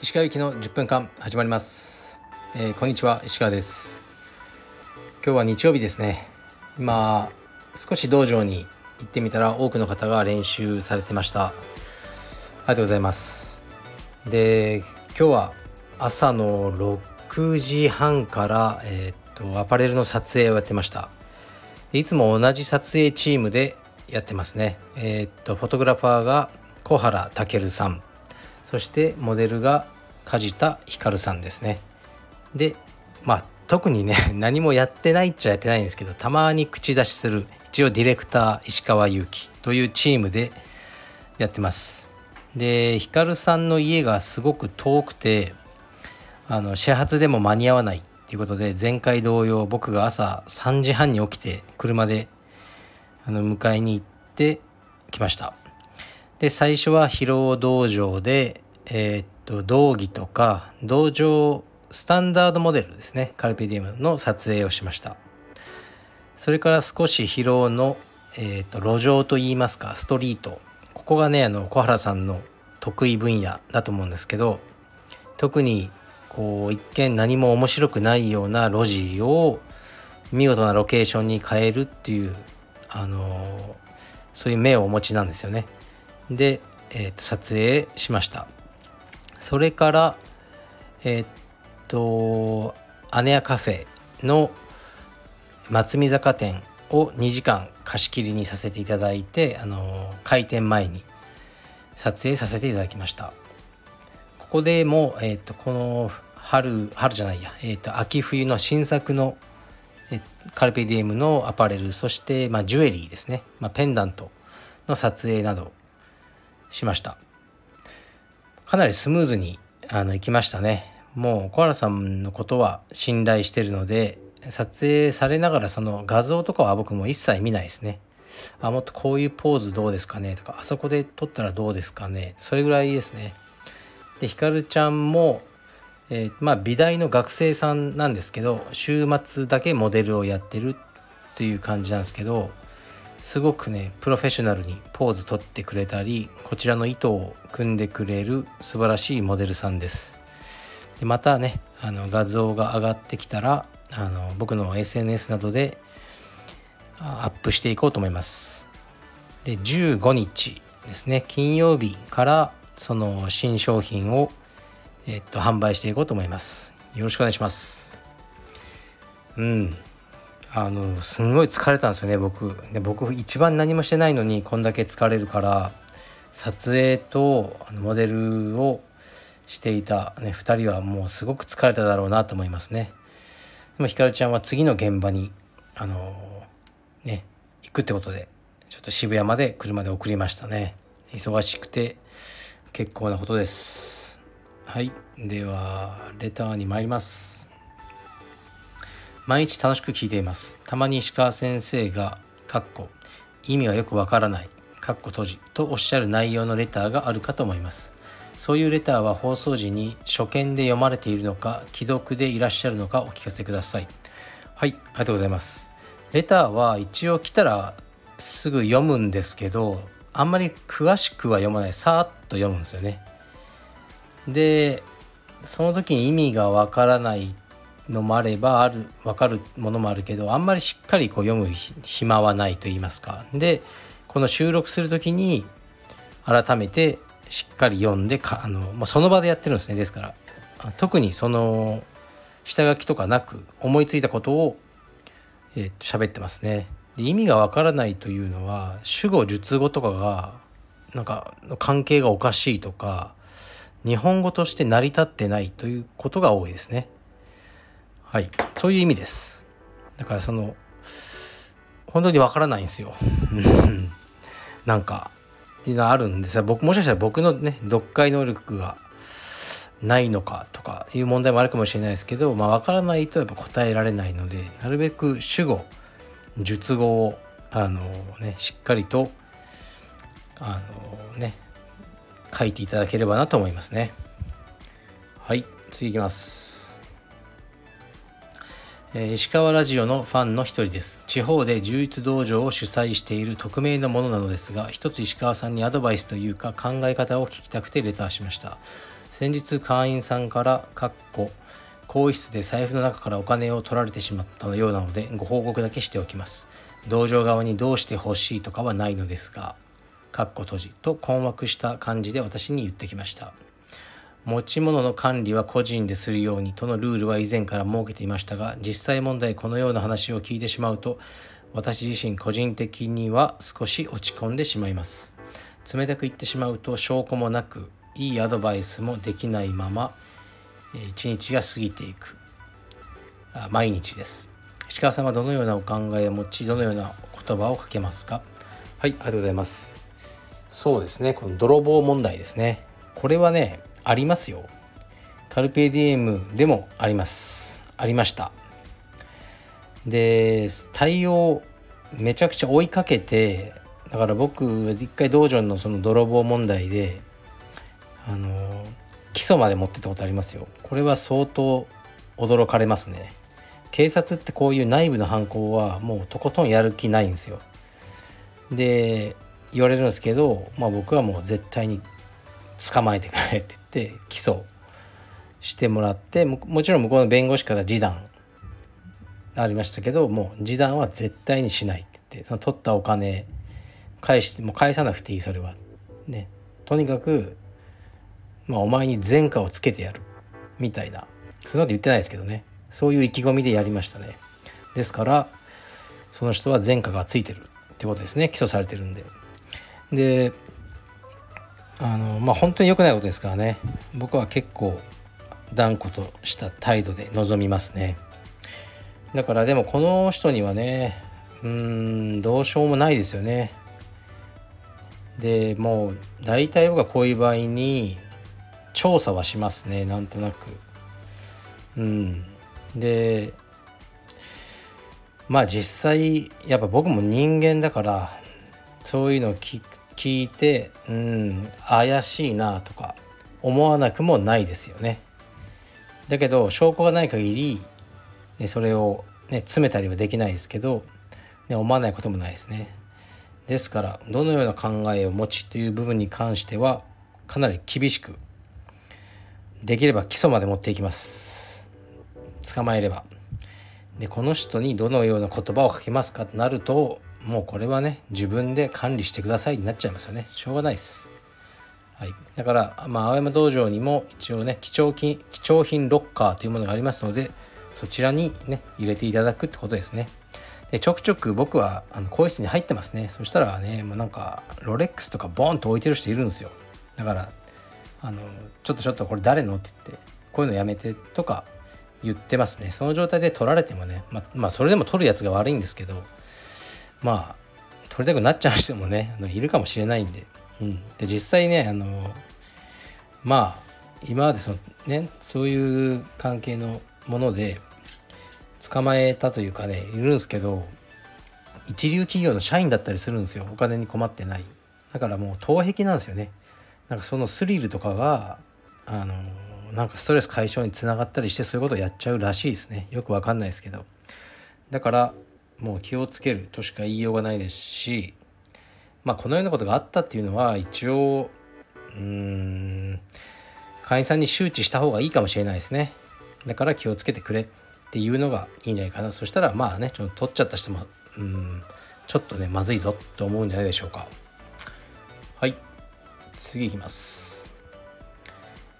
石川行きの10分間始まります、えー、こんにちは石川です。今日は日曜日ですね。今少し道場に行ってみたら多くの方が練習されてました。ありがとうございます。で今日は朝の6時半から、えー、っとアパレルの撮影をやってました。いつも同じ撮影チームでやってますね。えー、っとフォトグラファーが小原健さん。そしてモデルが梶田光さんですね。でまあ特にね 何もやってないっちゃやってないんですけどたまに口出しする一応ディレクター石川祐希というチームでやってます。で光さんの家がすごく遠くてあの始発でも間に合わない。っていうことで前回同様僕が朝3時半に起きて車であの迎えに行ってきました。で最初は疲労道場で、えー、っと道着とか道場スタンダードモデルですね。カルピディウムの撮影をしました。それから少し疲労の、えー、っと路上といいますかストリート。ここがねあの小原さんの得意分野だと思うんですけど特にこう一見何も面白くないような路地を見事なロケーションに変えるっていうあのそういう目をお持ちなんですよね。で、えー、と撮影しましたそれからえっ、と姉屋カフェの松見坂店を2時間貸し切りにさせていただいてあの開店前に撮影させていただきましたここでも、えーと、この春春じゃないや、えーと、秋冬の新作のカルペディエムのアパレルそして、まあ、ジュエリーですね、まあ、ペンダントの撮影などしました。かなりスムーズにあの行きましたね。もう小原さんのことは信頼してるので撮影されながらその画像とかは僕も一切見ないですね。あもっとこういうポーズどうですかねとかあそこで撮ったらどうですかね。それぐらいですね。でひかるちゃんも、えー、まあ美大の学生さんなんですけど週末だけモデルをやってるっていう感じなんですけどすごくねプロフェッショナルにポーズ取ってくれたりこちらの糸を組んでくれる素晴らしいモデルさんです。でまたねあの画像が上がってきたらあの僕の SNS などでアップしていこうと思います。で15日ですね金曜日からその新商品を、えっと、販売していこうと思います。よろしくお願いします。うん。あのすんごい疲れたんですよね僕。で僕一番何もしてないのにこんだけ疲れるから撮影とモデルをしていた、ね、2人はもうすごく疲れただろうなと思いますね。でもひかるちゃんは次の現場にあのね行くってことでちょっと渋谷まで車で送りましたね。忙しくて結構なことですはいではレターに参ります毎日楽しく聞いています。たまに石川先生が、かっこ、意味はよくわからない、かっこ閉じとおっしゃる内容のレターがあるかと思います。そういうレターは放送時に初見で読まれているのか、既読でいらっしゃるのかお聞かせください。はい、ありがとうございます。レターは一応来たらすぐ読むんですけど、あんまり詳しくは読まない。さーっと読むんですよね。で、その時に意味がわからないのもあればある分かるものもあるけどあんまりしっかりこう読む暇はないと言いますかでこの収録する時に改めてしっかり読んでかあの、まあ、その場でやってるんですねですから特にその下書きとかなく思いついたことを、えー、喋ってますねで意味がわからないというのは主語述語とかがなんか関係がおかしいとか日本語として成り立ってないということが多いですね。はい。そういう意味です。だからその本当にわからないんですよ。なんかっていうのはあるんですが僕もしかしたら僕のね読解能力がないのかとかいう問題もあるかもしれないですけどまあ分からないとやっぱ答えられないのでなるべく主語述語をあのねしっかりとあのね書いていただければなと思いますね。はい次いきます。えー、石川ラジオのファンの一人です。地方で充実道場を主催している匿名のものなのですが一つ石川さんにアドバイスというか考え方を聞きたくてレターしました。先日会員さんから「かっこ更衣室で財布の中からお金を取られてしまったようなのでご報告だけしておきます。道場側にどうしてほしいとかはないのですがかっこ閉じと困惑した感じで私に言ってきました。持ち物の管理は個人でするようにとのルールは以前から設けていましたが実際問題このような話を聞いてしまうと私自身個人的には少し落ち込んでしまいます。冷たく言ってしまうと証拠もなくいいアドバイスもできないまま一日が過ぎていく。毎日です。石川さんはどのようなお考えを持ちどのような言葉をかけますか？はいありがとうございます。そうですねこの泥棒問題ですね。これはねありますよ。カルペディエムでもあります。ありました。で対応めちゃくちゃ追いかけてだから僕一回道場のその泥棒問題であの基礎まで持ってたことありますよ。これは相当驚かれますね。警察ってこういう内部の犯行はもうとことんやる気ないんですよ。で言われるんですけど、まあ、僕はもう絶対に捕まえてくれって言って起訴してもらってもちろん向こうの弁護士から示談ありましたけどもう示談は絶対にしないって言ってその取ったお金返してもう返さなくていいそれは。ね。とにかくまあ、お前に前科をつけてやる。みたいな。そんなこと言ってないですけどね。そういう意気込みでやりましたね。ですからその人は前科がついてる。ってことですね。起訴されてるんで。であのまあ本当に良くないことですからね。僕は結構断固とした態度で臨みますね。だからでもこの人にはねうんどうしようもないですよね。でもう大体僕はこういう場合に調査はしますねなんとなく。うん。でまあ実際やっぱ僕も人間だからそういうのを聞いてうん怪しいなとか思わなくもないですよね。だけど証拠がない限り、ね、それを、ね、詰めたりはできないですけど、ね、思わないこともないですね。ですからどのような考えを持ちという部分に関してはかなり厳しくできれば基礎まで持っていきます。捕まえれば。でこの人にどのような言葉をかけますかとなるともうこれはね自分で管理してくださいになっちゃいますよね。しょうがないです。はい、だから、まあ、青山道場にも一応ね貴重金貴重品ロッカーというものがありますのでそちらにね入れていただくってことですね。でちょくちょく僕はあの更衣室に入ってますね。そしたらねもうなんかロレックスとかボンと置いてる人いるんですよ。だからあのちょっとちょっとこれ誰の？って言ってこういうのやめてとか言ってますね。その状態で取られてもねままあそれでも取るやつが悪いんですけどまあ取りたくなっちゃう人もねあのいるかもしれないんで,、うん、で実際ねあのまあ今までそのねそういう関係のもので捕まえたというかねいるんですけど一流企業の社員だったりするんですよ。お金に困ってない。だからもう頭壁なんですよね。なんかそのスリルとかがあのなんかストレス解消につながったりしてそういうことをやっちゃうらしいですね。よくわかんないですけど。だからもう気をつけるとしか言いようがないですしまあこのようなことがあったっていうのは一応うん会員さんに周知した方がいいかもしれないですね。だから気をつけてくれっていうのがいいんじゃないかな。そしたらまあねちょっと取っちゃった人もうんちょっとねまずいぞと思うんじゃないでしょうか。はい。次いきます。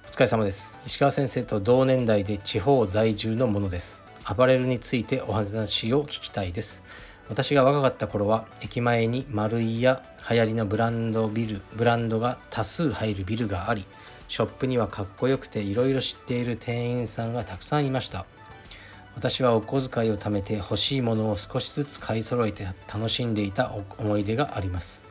お疲れ様です。石川先生と同年代で地方在住のものです。アパレルについてお話を聞きたいです。私が若かった頃は駅前に丸いや流行りのブランドビルブランドが多数入るビルがありショップにはかっこよくていろいろ知っている店員さんがたくさんいました。私はお小遣いを貯めて欲しいものを少しずつ買い揃えて楽しんでいた思い出があります。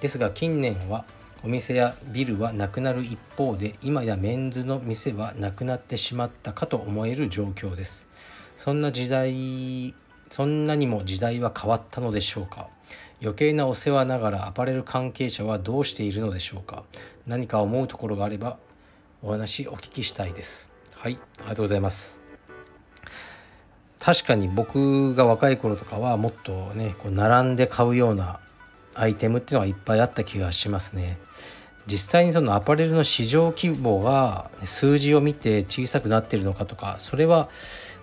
ですが近年はお店やビルはなくなる一方で今やメンズの店はなくなってしまったかと思える状況です。そんな時代そんなにも時代は変わったのでしょうか？余計なお世話ながらアパレル関係者はどうしているのでしょうか？何か思うところがあればお話お聞きしたいです。はいありがとうございます。確かに僕が若い頃とかはもっとねこう並んで買うようなアイテムっていうのがいっぱいあった気がしますね。実際にそのアパレルの市場規模が数字を見て小さくなってるのかとかそれは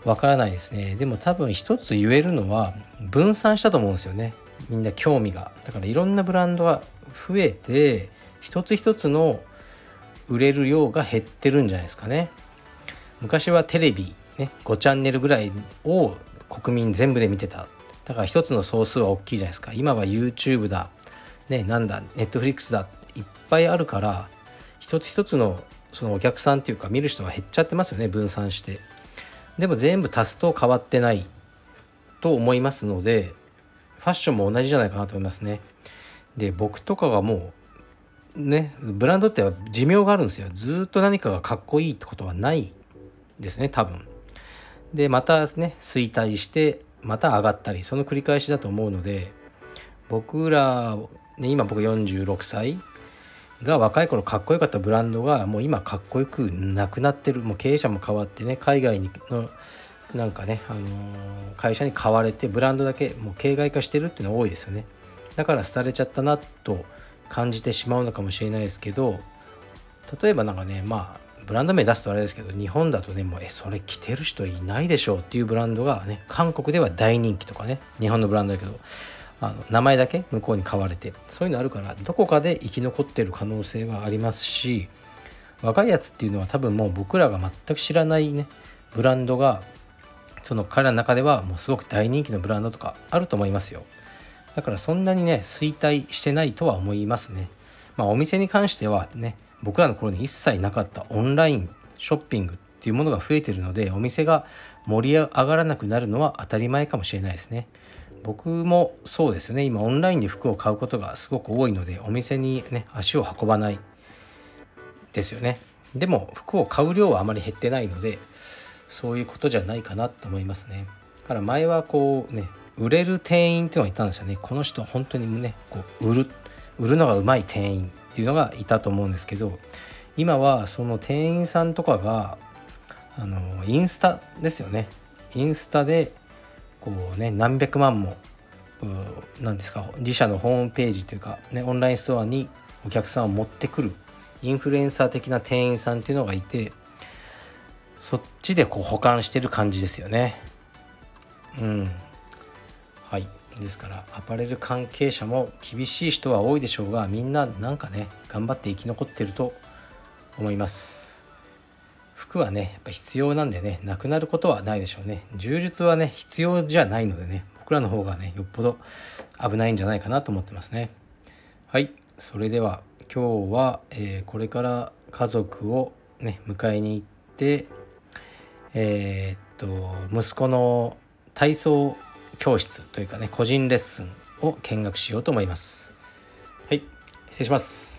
わからないですね。でも多分一つ言えるのは分散したと思うんですよね。みんな興味が。だからいろんなブランドが増えて一つ一つの売れる量が減ってるんじゃないですかね。昔はテレビね5チャンネルぐらいを国民全部で見てた。だから一つの総数は大きいじゃないですか。今は YouTube だ。ねなんだ。Netflix だ。いっぱいあるから一つ一つのそのお客さんっていうか見る人が減っちゃってますよね。分散して。でも全部足すと変わってない。と思いますのでファッションも同じじゃないかなと思いますね。で僕とかがもうねブランドって寿命があるんですよ。ずっと何かがかっこいいってことはないですね多分。でまたね衰退してまた上がったりその繰り返しだと思うので僕ら、ね、今僕46歳が若い頃かっこよかったブランドがもう今かっこよくなくなってる。もう経営者も変わってね海外にのなんかね、あのー、会社に買われてブランドだけもう形骸化してるっていうのが多いですよね。だから廃れちゃったなと感じてしまうのかもしれないですけど例えばなんかねまあブランド名出すとあれですけど日本だとねもうえそれ着てる人いないでしょうっていうブランドがね韓国では大人気とかね日本のブランドだけどあの名前だけ向こうに買われてそういうのあるからどこかで生き残ってる可能性はありますし若いやつっていうのは多分もう僕らが全く知らないねブランドがその彼らの中ではもうすごく大人気のブランドとかあると思いますよ。だからそんなにね衰退してないとは思いますね。まあお店に関してはね僕らの頃に一切なかったオンラインショッピングっていうものが増えてるのでお店が盛り上がらなくなるのは当たり前かもしれないですね。僕もそうですよね。今オンラインで服を買うことがすごく多いのでお店にね足を運ばないですよね。でも服を買う量はあまり減ってないのでそういうことじゃないかなと思いますね。だから前はこうね売れる店員っていうのがいたんですよね。この人本当にねこう売る売るのがうまい店員っていうのがいたと思うんですけど今はその店員さんとかがあのインスタですよね。インスタでこうね何百万も何ですか自社のホームページというか、ね、オンラインストアにお客さんを持ってくるインフルエンサー的な店員さんっていうのがいてそっちでこう保管してる感じですよね。うん。はい。ですからアパレル関係者も厳しい人は多いでしょうがみんななんかね頑張って生き残ってると思います。服はねやっぱ必要なんでねなくなることはないでしょうね。柔術はね必要じゃないのでね僕らの方がねよっぽど危ないんじゃないかなと思ってますね。はいそれでは今日は、えー、これから家族をね迎えに行ってえー、っと息子の体操教室というかね個人レッスンを見学しようと思います。はい失礼します。